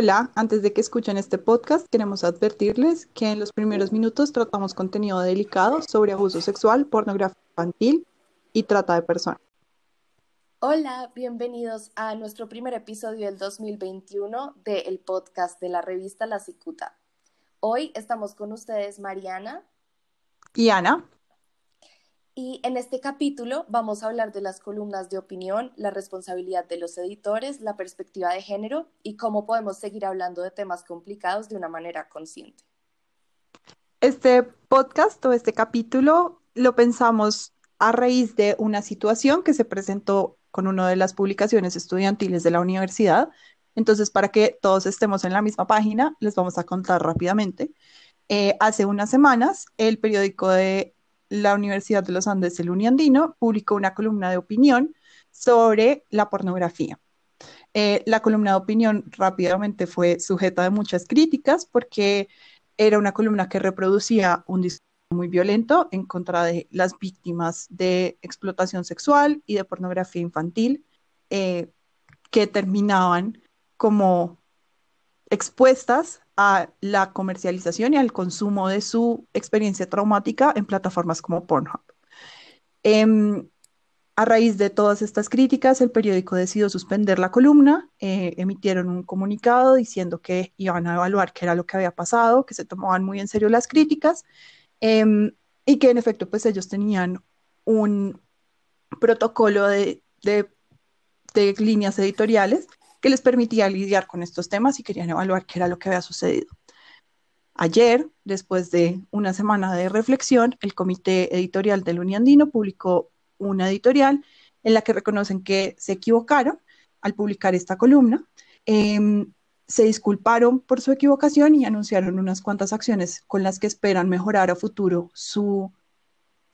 Hola, antes de que escuchen este podcast, queremos advertirles que en los primeros minutos tratamos contenido delicado sobre abuso sexual, pornografía infantil y trata de personas. Hola, bienvenidos a nuestro primer episodio del 2021 del podcast de la revista La Cicuta. Hoy estamos con ustedes Mariana y Ana. Y en este capítulo vamos a hablar de las columnas de opinión, la responsabilidad de los editores, la perspectiva de género y cómo podemos seguir hablando de temas complicados de una manera consciente. Este podcast o este capítulo lo pensamos a raíz de una situación que se presentó con una de las publicaciones estudiantiles de la universidad. Entonces, para que todos estemos en la misma página, les vamos a contar rápidamente. Eh, hace unas semanas, el periódico de la Universidad de los Andes, el Uniandino, publicó una columna de opinión sobre la pornografía. Eh, la columna de opinión rápidamente fue sujeta de muchas críticas porque era una columna que reproducía un discurso muy violento en contra de las víctimas de explotación sexual y de pornografía infantil eh, que terminaban como expuestas a la comercialización y al consumo de su experiencia traumática en plataformas como Pornhub. Em, a raíz de todas estas críticas, el periódico decidió suspender la columna, eh, emitieron un comunicado diciendo que iban a evaluar qué era lo que había pasado, que se tomaban muy en serio las críticas em, y que en efecto pues ellos tenían un protocolo de, de líneas editoriales que les permitía lidiar con estos temas y querían evaluar qué era lo que había sucedido. Ayer, después de una semana de reflexión, el comité editorial del Uniandino publicó una editorial en la que reconocen que se equivocaron al publicar esta columna. Em, se disculparon por su equivocación y anunciaron unas cuantas acciones con las que esperan mejorar a futuro su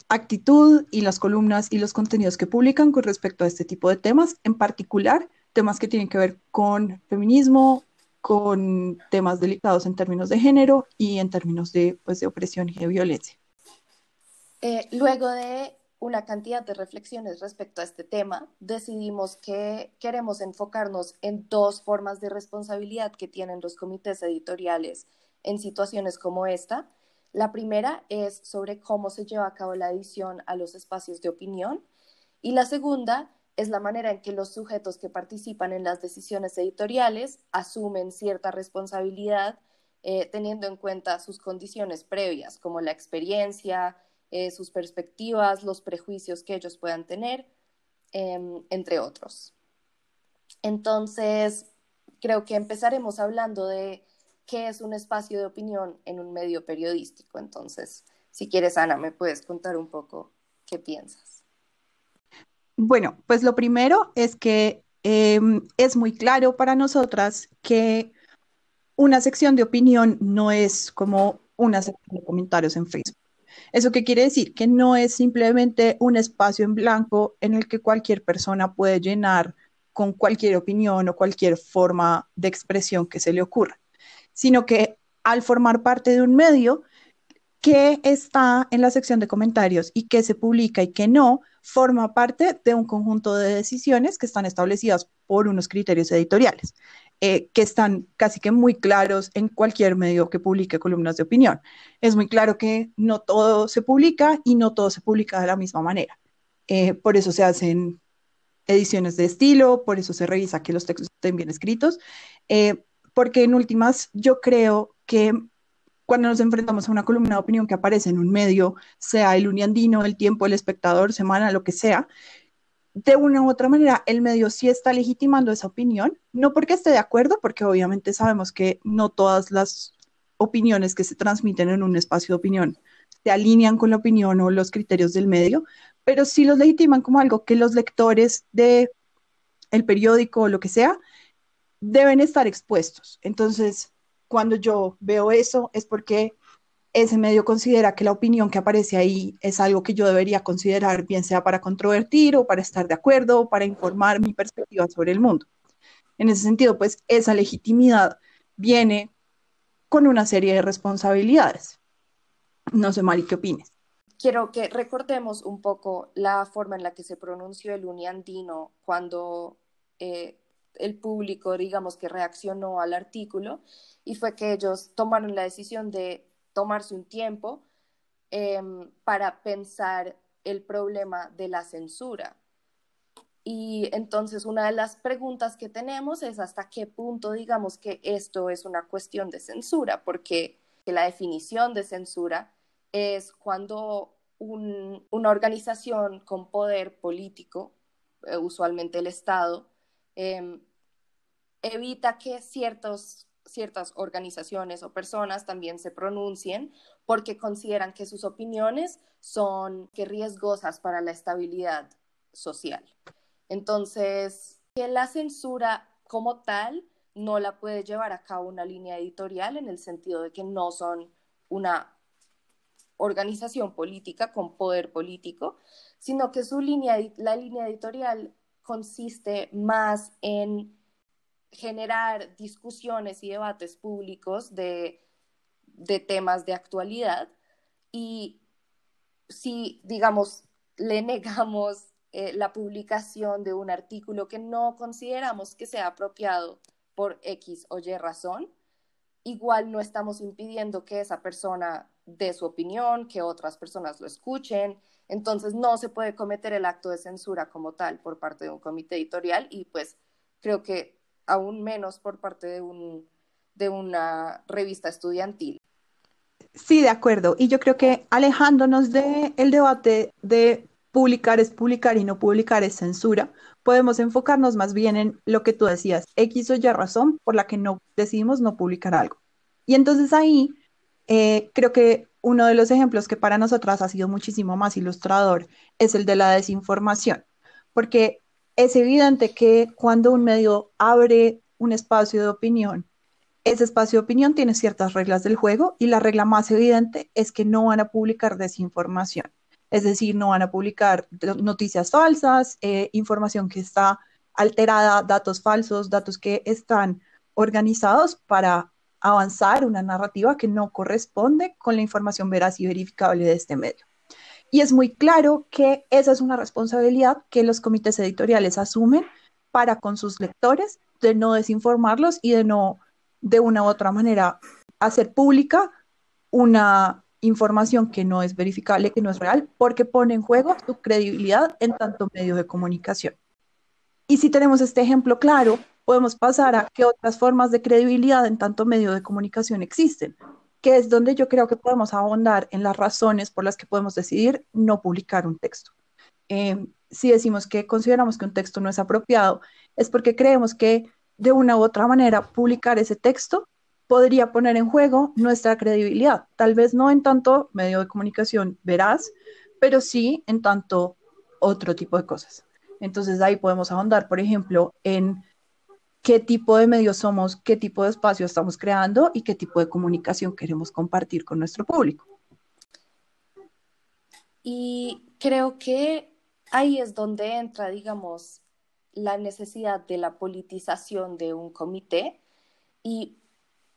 actitud y las columnas y los contenidos que publican con respecto a este tipo de temas, en particular temas que tienen que ver con feminismo, con temas delicados en términos de género y en términos de, pues, de opresión y de violencia. Eh, luego de una cantidad de reflexiones respecto a este tema, decidimos que queremos enfocarnos en dos formas de responsabilidad que tienen los comités editoriales en situaciones como esta. La primera es sobre cómo se lleva a cabo la edición a los espacios de opinión y la segunda es la manera en que los sujetos que participan en las decisiones editoriales asumen cierta responsabilidad eh, teniendo en cuenta sus condiciones previas, como la experiencia, eh, sus perspectivas, los prejuicios que ellos puedan tener, em, entre otros. Entonces, creo que empezaremos hablando de qué es un espacio de opinión en un medio periodístico. Entonces, si quieres, Ana, me puedes contar un poco qué piensas. Bueno, pues lo primero es que em, es muy claro para nosotras que una sección de opinión no es como una sección de comentarios en Facebook. ¿Eso qué quiere decir? Que no es simplemente un espacio en blanco en el que cualquier persona puede llenar con cualquier opinión o cualquier forma de expresión que se le ocurra, sino que al formar parte de un medio que está en la sección de comentarios y que se publica y que no, forma parte de un conjunto de decisiones que están establecidas por unos criterios editoriales, eh, que están casi que muy claros en cualquier medio que publique columnas de opinión. Es muy claro que no todo se publica y no todo se publica de la misma manera. Eh, por eso se hacen ediciones de estilo, por eso se revisa que los textos estén bien escritos, eh, porque en últimas yo creo que cuando nos enfrentamos a una columna de opinión que aparece en un medio, sea el Uniandino, el Tiempo, el Espectador, Semana, lo que sea, de una u otra manera el medio sí está legitimando esa opinión, no porque esté de acuerdo, porque obviamente sabemos que no todas las opiniones que se transmiten en un espacio de opinión se alinean con la opinión o los criterios del medio, pero sí los legitiman como algo que los lectores de el periódico o lo que sea deben estar expuestos. Entonces, cuando yo veo eso es porque ese medio considera que la opinión que aparece ahí es algo que yo debería considerar, bien sea para controvertir o para estar de acuerdo o para informar mi perspectiva sobre el mundo. En ese sentido, pues esa legitimidad viene con una serie de responsabilidades. No sé, Mari, ¿qué opines? Quiero que recordemos un poco la forma en la que se pronunció el uniandino cuando eh, el público, digamos, que reaccionó al artículo y fue que ellos tomaron la decisión de tomarse un tiempo em, para pensar el problema de la censura. Y entonces una de las preguntas que tenemos es hasta qué punto digamos que esto es una cuestión de censura, porque la definición de censura es cuando una organización con poder político, eh, usualmente el Estado, em, evita que ciertos, ciertas organizaciones o personas también se pronuncien porque consideran que sus opiniones son que riesgosas para la estabilidad social. Entonces, que la censura como tal no la puede llevar a cabo una línea editorial en el sentido de que no son una organización política con poder político, sino que su línea, la línea editorial consiste más en generar discusiones y debates públicos de, de temas de actualidad y si, digamos, le negamos eh, la publicación de un artículo que no consideramos que sea apropiado por X o Y razón, igual no estamos impidiendo que esa persona dé su opinión, que otras personas lo escuchen. Entonces no se puede cometer el acto de censura como tal por parte de un comité editorial y pues creo que aún menos por parte de, un, de una revista estudiantil. Sí, de acuerdo. Y yo creo que alejándonos del el debate de publicar es publicar y no publicar es censura, podemos enfocarnos más bien en lo que tú decías, X o Y razón por la que no decidimos no publicar algo. Y entonces ahí eh, creo que uno de los ejemplos que para nosotras ha sido muchísimo más ilustrador es el de la desinformación, porque es evidente que cuando un medio abre un espacio de opinión, ese espacio de opinión tiene ciertas reglas del juego y la regla más evidente es que no van a publicar desinformación es decir, no van a publicar noticias falsas, eh, información que está alterada, datos falsos, datos que están organizados para avanzar una narrativa que no corresponde con la información veraz y verificable de este medio. Y es muy claro que esa es una responsabilidad que los comités editoriales asumen para con sus lectores de no desinformarlos y de no, de una u otra manera, hacer pública una información que no es verificable, que no es real, porque pone en juego su credibilidad en tanto medio de comunicación. Y si tenemos este ejemplo claro, podemos pasar a qué otras formas de credibilidad en tanto medio de comunicación existen, que es donde yo creo que podemos ahondar en las razones por las que podemos decidir no publicar un texto. Eh, si decimos que consideramos que un texto no es apropiado, es porque creemos que de una u otra manera publicar ese texto podría poner en juego nuestra credibilidad. Tal vez no en tanto medio de comunicación veraz, pero sí en tanto otro tipo de cosas. Entonces ahí podemos ahondar, por ejemplo, en qué tipo de medios somos, qué tipo de espacio estamos creando y qué tipo de comunicación queremos compartir con nuestro público. Y creo que ahí es donde entra, digamos, la necesidad de la politización de un comité y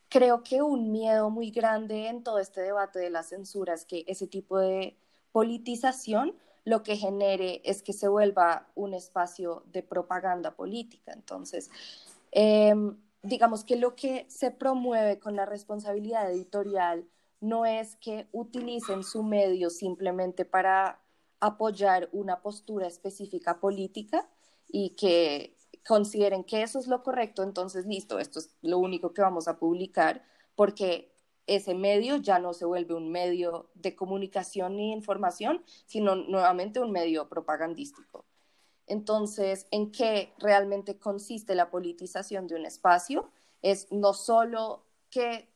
creo que un miedo muy grande en todo este debate de la censura es que ese tipo de politización lo que genere es que se vuelva un espacio de propaganda política. Entonces, em, digamos que lo que se promueve con la responsabilidad editorial no es que utilicen su medio simplemente para apoyar una postura específica política y que consideren que eso es lo correcto, entonces listo, esto es lo único que vamos a publicar, porque ese medio ya no se vuelve un medio de comunicación ni información, sino nuevamente un medio propagandístico. Entonces, ¿en qué realmente consiste la politización de un espacio? Es no solo que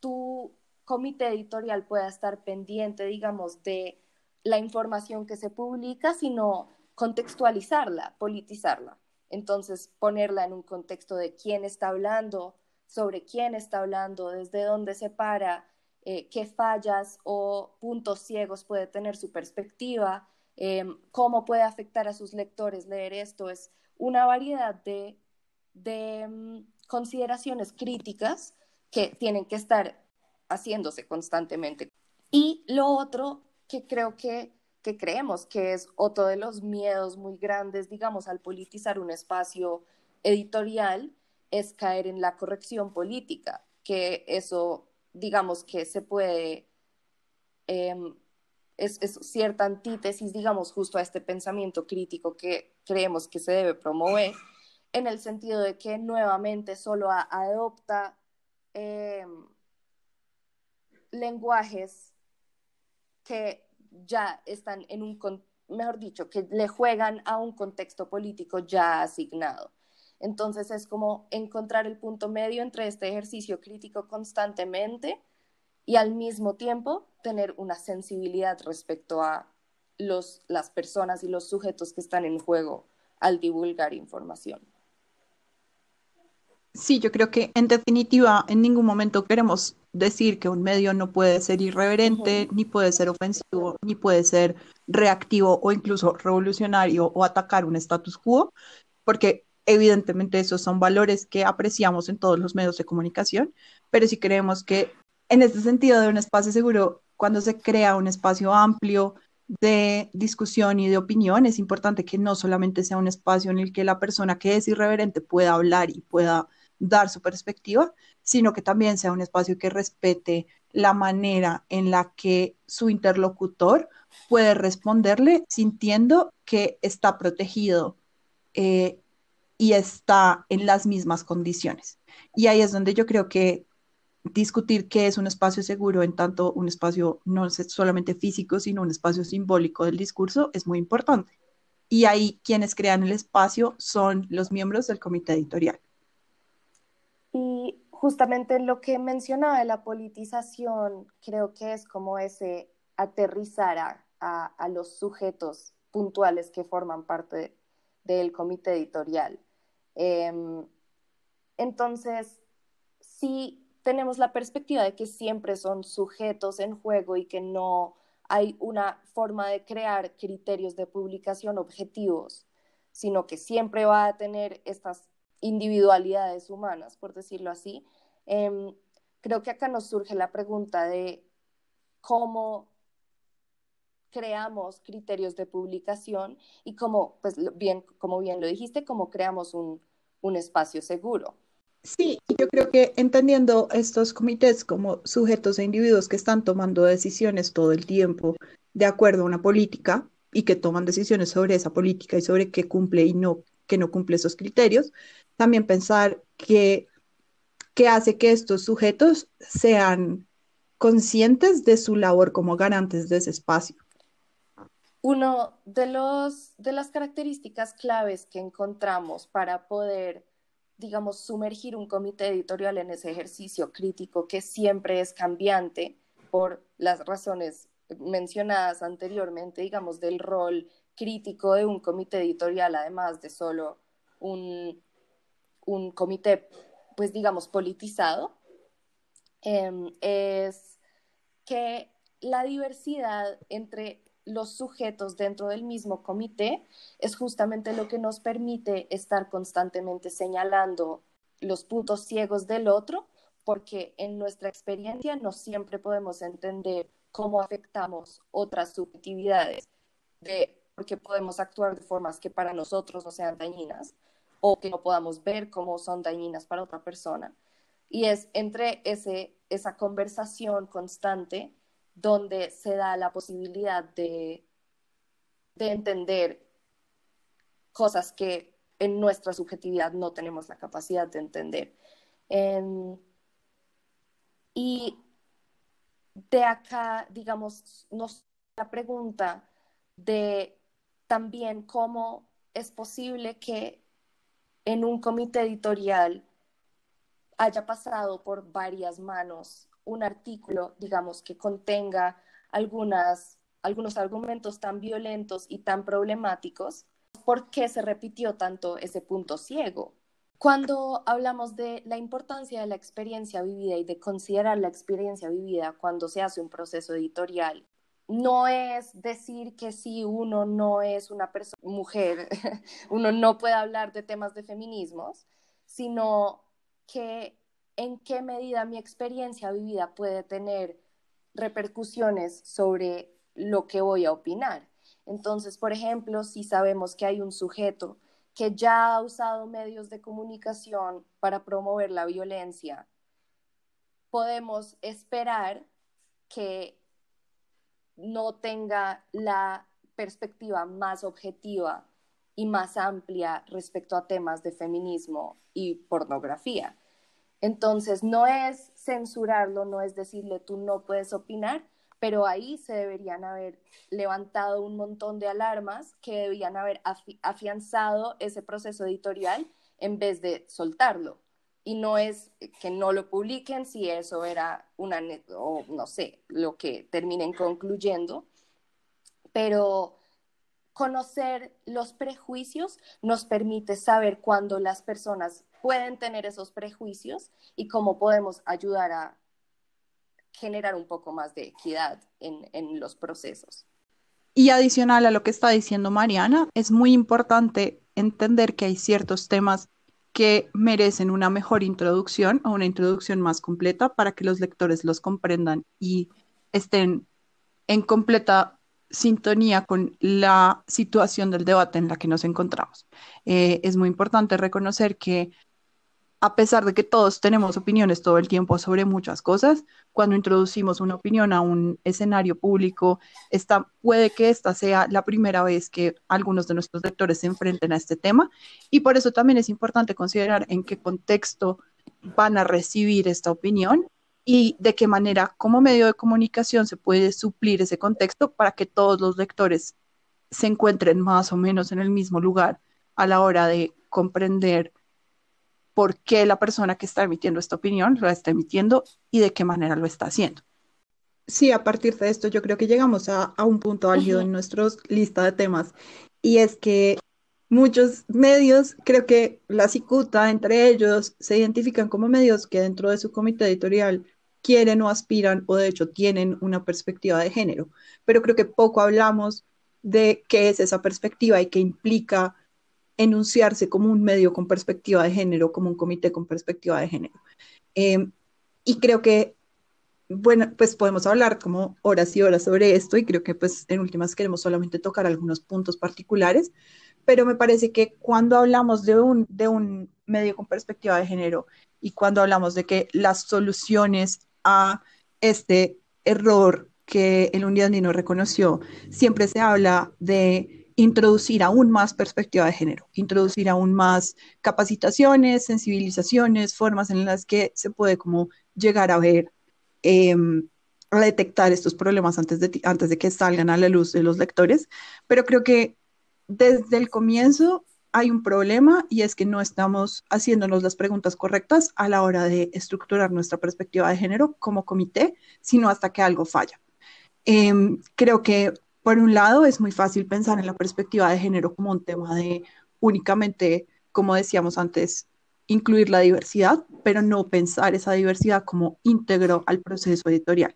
tu comité editorial pueda estar pendiente, digamos, de la información que se publica, sino contextualizarla, politizarla. Entonces, ponerla en un contexto de quién está hablando, sobre quién está hablando, desde dónde se para, eh, qué fallas o puntos ciegos puede tener su perspectiva, em, cómo puede afectar a sus lectores leer esto. Es una variedad de, de mm, consideraciones críticas que tienen que estar haciéndose constantemente. Y lo otro que creo que que creemos que es otro de los miedos muy grandes, digamos, al politizar un espacio editorial, es caer en la corrección política, que eso, digamos, que se puede, em, es, es, cierta antítesis, digamos, justo a este pensamiento crítico que creemos que se debe promover, en el sentido de que nuevamente solo adopta em, lenguajes que ya están en un, mejor dicho, que le juegan a un contexto político ya asignado. Entonces es como encontrar el punto medio entre este ejercicio crítico constantemente y al mismo tiempo tener una sensibilidad respecto a los, las personas y los sujetos que están en juego al divulgar información. Sí, yo creo que en definitiva en ningún momento queremos decir que un medio no puede ser irreverente, ni puede ser ofensivo, ni puede ser reactivo o incluso revolucionario o atacar un status quo, porque evidentemente esos son valores que apreciamos en todos los medios de comunicación, pero si creemos que en este sentido de un espacio seguro, cuando se crea un espacio amplio de discusión y de opinión, es importante que no solamente sea un espacio en el que la persona que es irreverente pueda hablar y pueda dar su perspectiva, sino que también sea un espacio que respete la manera en la que su interlocutor puede responderle sintiendo que está protegido eh, y está en las mismas condiciones. Y ahí es donde yo creo que discutir qué es un espacio seguro en tanto un espacio no solamente físico, sino un espacio simbólico del discurso es muy importante. Y ahí quienes crean el espacio son los miembros del comité editorial. Y justamente lo que mencionaba de la politización, creo que es como ese aterrizar a, los sujetos puntuales que forman parte del comité editorial. Em, entonces, si tenemos la perspectiva de que siempre son sujetos en juego y que no hay una forma de crear criterios de publicación objetivos, sino que siempre va a tener estas individualidades humanas, por decirlo así, em, creo que acá nos surge la pregunta de cómo creamos criterios de publicación y cómo, pues bien, como bien lo dijiste, cómo creamos un, un espacio seguro. Sí, yo creo que entendiendo estos comités como sujetos e individuos que están tomando decisiones todo el tiempo de acuerdo a una política y que toman decisiones sobre esa política y sobre qué cumple y no, que no cumple esos criterios, también pensar que, hace que estos sujetos sean conscientes de su labor como garantes de ese espacio. Uno de, los, de las características claves que encontramos para poder, digamos, sumergir un comité editorial en ese ejercicio crítico que siempre es cambiante por las razones mencionadas anteriormente, digamos, del rol crítico de un comité editorial, además de solo un, un comité, pues digamos, politizado, em, es que la diversidad entre los sujetos dentro del mismo comité es justamente lo que nos permite estar constantemente señalando los puntos ciegos del otro, porque en nuestra experiencia no siempre podemos entender cómo afectamos otras subjetividades, de, porque podemos actuar de formas que para nosotros no sean dañinas, o que no podamos ver cómo son dañinas para otra persona. Y es entre ese, esa conversación constante donde se da la posibilidad de, de entender cosas que en nuestra subjetividad no tenemos la capacidad de entender. y de acá, digamos, nos la pregunta de también cómo es posible que en un comité editorial haya pasado por varias manos un artículo, digamos, que contenga algunas, algunos argumentos tan violentos y tan problemáticos, ¿por qué se repitió tanto ese punto ciego? Cuando hablamos de la importancia de la experiencia vivida y de considerar la experiencia vivida cuando se hace un proceso editorial, no es decir que si uno no es una persona mujer, uno no puede hablar de temas de feminismos, sino que en qué medida mi experiencia vivida puede tener repercusiones sobre lo que voy a opinar. Entonces, por ejemplo, si sabemos que hay un sujeto que ya ha usado medios de comunicación para promover la violencia, podemos esperar que no tenga la perspectiva más objetiva y más amplia respecto a temas de feminismo y pornografía. Entonces, no es censurarlo, no es decirle tú no puedes opinar, pero ahí se deberían haber levantado un montón de alarmas que debían haber afianzado ese proceso editorial en vez de soltarlo. Y no es que no lo publiquen si eso era una, o no sé, lo que terminen concluyendo, pero conocer los prejuicios nos permite saber cuándo las personas pueden tener esos prejuicios y cómo podemos ayudar a generar un poco más de equidad en, en los procesos. Y adicional a lo que está diciendo Mariana, es muy importante entender que hay ciertos temas que merecen una mejor introducción o una introducción más completa para que los lectores los comprendan y estén en completa sintonía con la situación del debate en la que nos encontramos. Eh, es muy importante reconocer que a pesar de que todos tenemos opiniones todo el tiempo sobre muchas cosas, cuando introducimos una opinión a un escenario público, esta, puede que esta sea la primera vez que algunos de nuestros lectores se enfrenten a este tema y por eso también es importante considerar en qué contexto van a recibir esta opinión y de qué manera como medio de comunicación se puede suplir ese contexto para que todos los lectores se encuentren más o menos en el mismo lugar a la hora de comprender por qué la persona que está emitiendo esta opinión lo está emitiendo y de qué manera lo está haciendo. Sí, a partir de esto yo creo que llegamos a, un punto álgido en nuestra lista de temas y es que muchos medios, creo que la Cicuta entre ellos, se identifican como medios que dentro de su comité editorial quieren o aspiran o de hecho tienen una perspectiva de género, pero creo que poco hablamos de qué es esa perspectiva y qué implica enunciarse como un medio con perspectiva de género, como un comité con perspectiva de género. Eh, y creo que, bueno, pues podemos hablar como horas y horas sobre esto y creo que pues en últimas queremos solamente tocar algunos puntos particulares, pero me parece que cuando hablamos de un, de un medio con perspectiva de género y cuando hablamos de que las soluciones a este error que el Unidandino reconoció, siempre se habla de introducir aún más perspectiva de género, introducir aún más capacitaciones, sensibilizaciones, formas en las que se puede como llegar a ver, em, a detectar estos problemas antes de, antes de que salgan a la luz de los lectores. Pero creo que desde el comienzo hay un problema y es que no estamos haciéndonos las preguntas correctas a la hora de estructurar nuestra perspectiva de género como comité, sino hasta que algo falla. Em, creo que por un lado, es muy fácil pensar en la perspectiva de género como un tema de únicamente, como decíamos antes, incluir la diversidad, pero no pensar esa diversidad como íntegro al proceso editorial,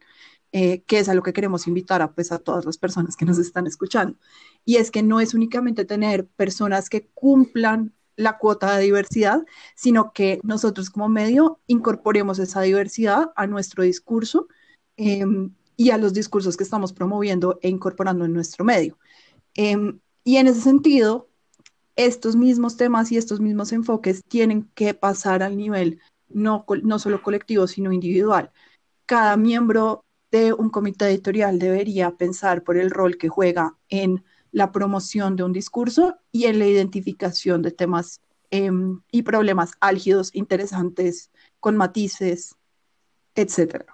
eh, que es a lo que queremos invitar a, pues, a todas las personas que nos están escuchando. Y es que no es únicamente tener personas que cumplan la cuota de diversidad, sino que nosotros como medio incorporemos esa diversidad a nuestro discurso. Em, y a los discursos que estamos promoviendo e incorporando en nuestro medio. Em, y en ese sentido, estos mismos temas y estos mismos enfoques tienen que pasar al nivel no, no solo colectivo, sino individual. Cada miembro un comité editorial debería pensar por el rol que juega en la promoción de un discurso y en la identificación de temas em, y problemas álgidos, interesantes, con matices, etcétera.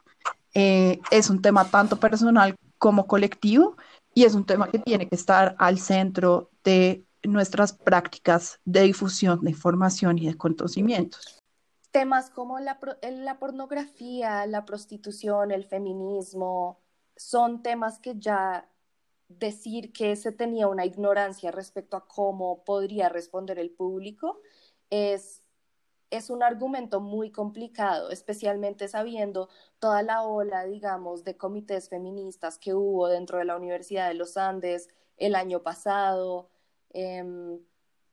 Eh, es un tema tanto personal como colectivo y es un tema que tiene que estar al centro de nuestras prácticas de difusión de información y de conocimientos. Temas como la, la pornografía, la prostitución, el feminismo, son temas que ya decir que se tenía una ignorancia respecto a cómo podría responder el público es es un argumento muy complicado, especialmente sabiendo toda la ola, digamos, de comités feministas que hubo dentro de la Universidad de los Andes el año pasado, em,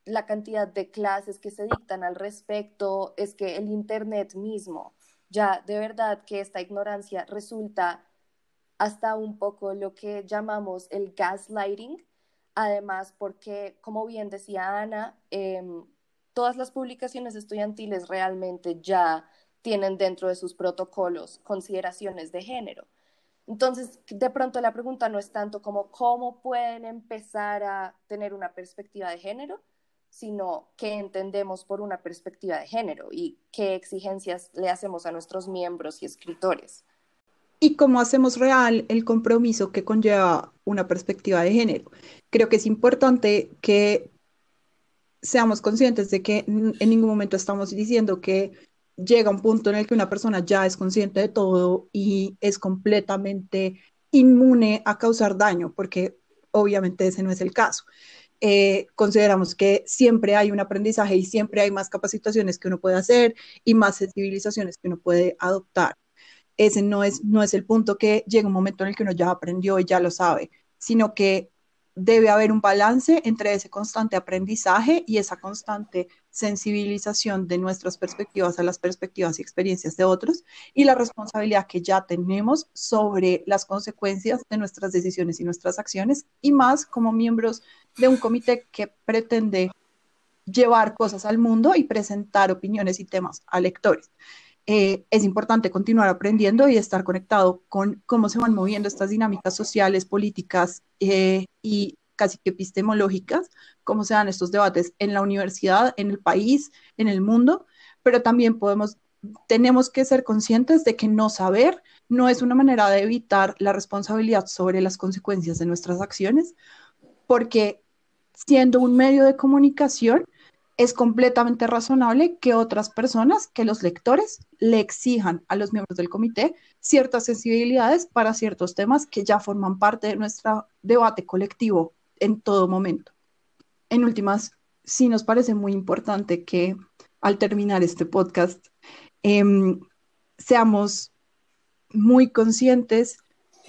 la cantidad de clases que se dictan al respecto, es que el Internet mismo, ya de verdad que esta ignorancia resulta hasta un poco lo que llamamos el gaslighting, Además, porque, como bien decía Ana, em, todas las publicaciones estudiantiles realmente ya tienen dentro de sus protocolos consideraciones de género. Entonces, de pronto la pregunta no es tanto como cómo pueden empezar a tener una perspectiva de género, sino qué entendemos por una perspectiva de género y qué exigencias le hacemos a nuestros miembros y escritores. Y cómo hacemos real el compromiso que conlleva una perspectiva de género. Creo que es importante que seamos conscientes de que en ningún momento estamos diciendo que llega un punto en el que una persona ya es consciente de todo y es completamente inmune a causar daño, porque obviamente ese no es el caso. Eh, consideramos que siempre hay un aprendizaje y siempre hay más capacitaciones que uno puede hacer y más sensibilizaciones que uno puede adoptar. Ese no es, no es el punto que llega un momento en el que uno ya aprendió y ya lo sabe, sino que debe haber un balance entre ese constante aprendizaje y esa constante sensibilización de nuestras perspectivas a las perspectivas y experiencias de otros y la responsabilidad que ya tenemos sobre las consecuencias de nuestras decisiones y nuestras acciones y más como miembros de un comité que pretende llevar cosas al mundo y presentar opiniones y temas a lectores. Eh, es importante continuar aprendiendo y estar conectado con cómo se van moviendo estas dinámicas sociales, políticas eh, y casi que epistemológicas, cómo se dan estos debates en la universidad, en el país, en el mundo, pero también podemos, tenemos que ser conscientes de que no saber no es una manera de evitar la responsabilidad sobre las consecuencias de nuestras acciones, porque siendo un medio de comunicación, es completamente razonable que otras personas, que los lectores, le exijan a los miembros del comité ciertas sensibilidades para ciertos temas que ya forman parte de nuestro debate colectivo en todo momento. En últimas, sí nos parece muy importante que al terminar este podcast em, seamos muy conscientes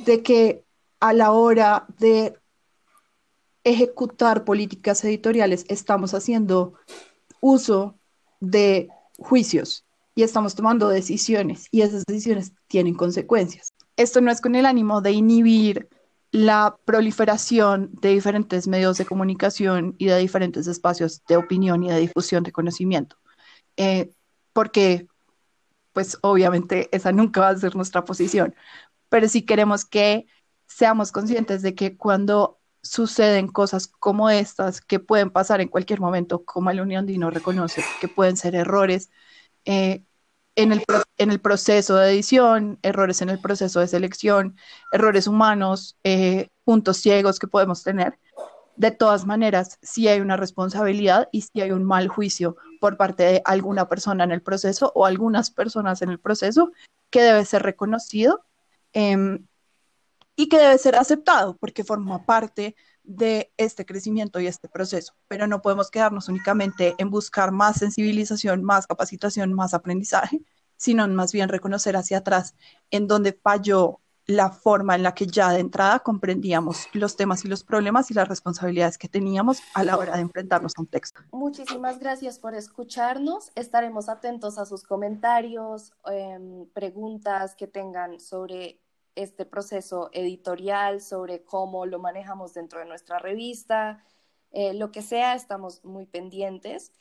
de que a la hora de ejecutar políticas editoriales, estamos haciendo uso de juicios y estamos tomando decisiones y esas decisiones tienen consecuencias. Esto no es con el ánimo de inhibir la proliferación de diferentes medios de comunicación y de diferentes espacios de opinión y de difusión de conocimiento, eh, porque pues obviamente esa nunca va a ser nuestra posición, pero sí queremos que seamos conscientes de que cuando suceden cosas como estas que pueden pasar en cualquier momento, como el Unión Dino reconoce, que pueden ser errores eh, en, el, en, el, proceso de edición, errores en el proceso de selección, errores humanos, eh, puntos ciegos que podemos tener. De todas maneras, si hay una responsabilidad y si hay un mal juicio por parte de alguna persona en el proceso o algunas personas en el proceso que debe ser reconocido em, y que debe ser aceptado porque forma parte de este crecimiento y este proceso, pero no podemos quedarnos únicamente en buscar más sensibilización, más capacitación, más aprendizaje, sino más bien reconocer hacia atrás en donde falló la forma en la que ya de entrada comprendíamos los temas y los problemas y las responsabilidades que teníamos a la hora de enfrentarnos a un texto. Muchísimas gracias por escucharnos. Estaremos atentos a sus comentarios, em, preguntas que tengan sobre este proceso editorial, sobre cómo lo manejamos dentro de nuestra revista, eh, lo que sea, estamos muy pendientes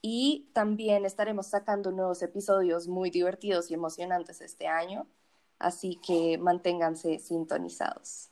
y también estaremos sacando nuevos episodios muy divertidos y emocionantes este año, así que manténganse sintonizados.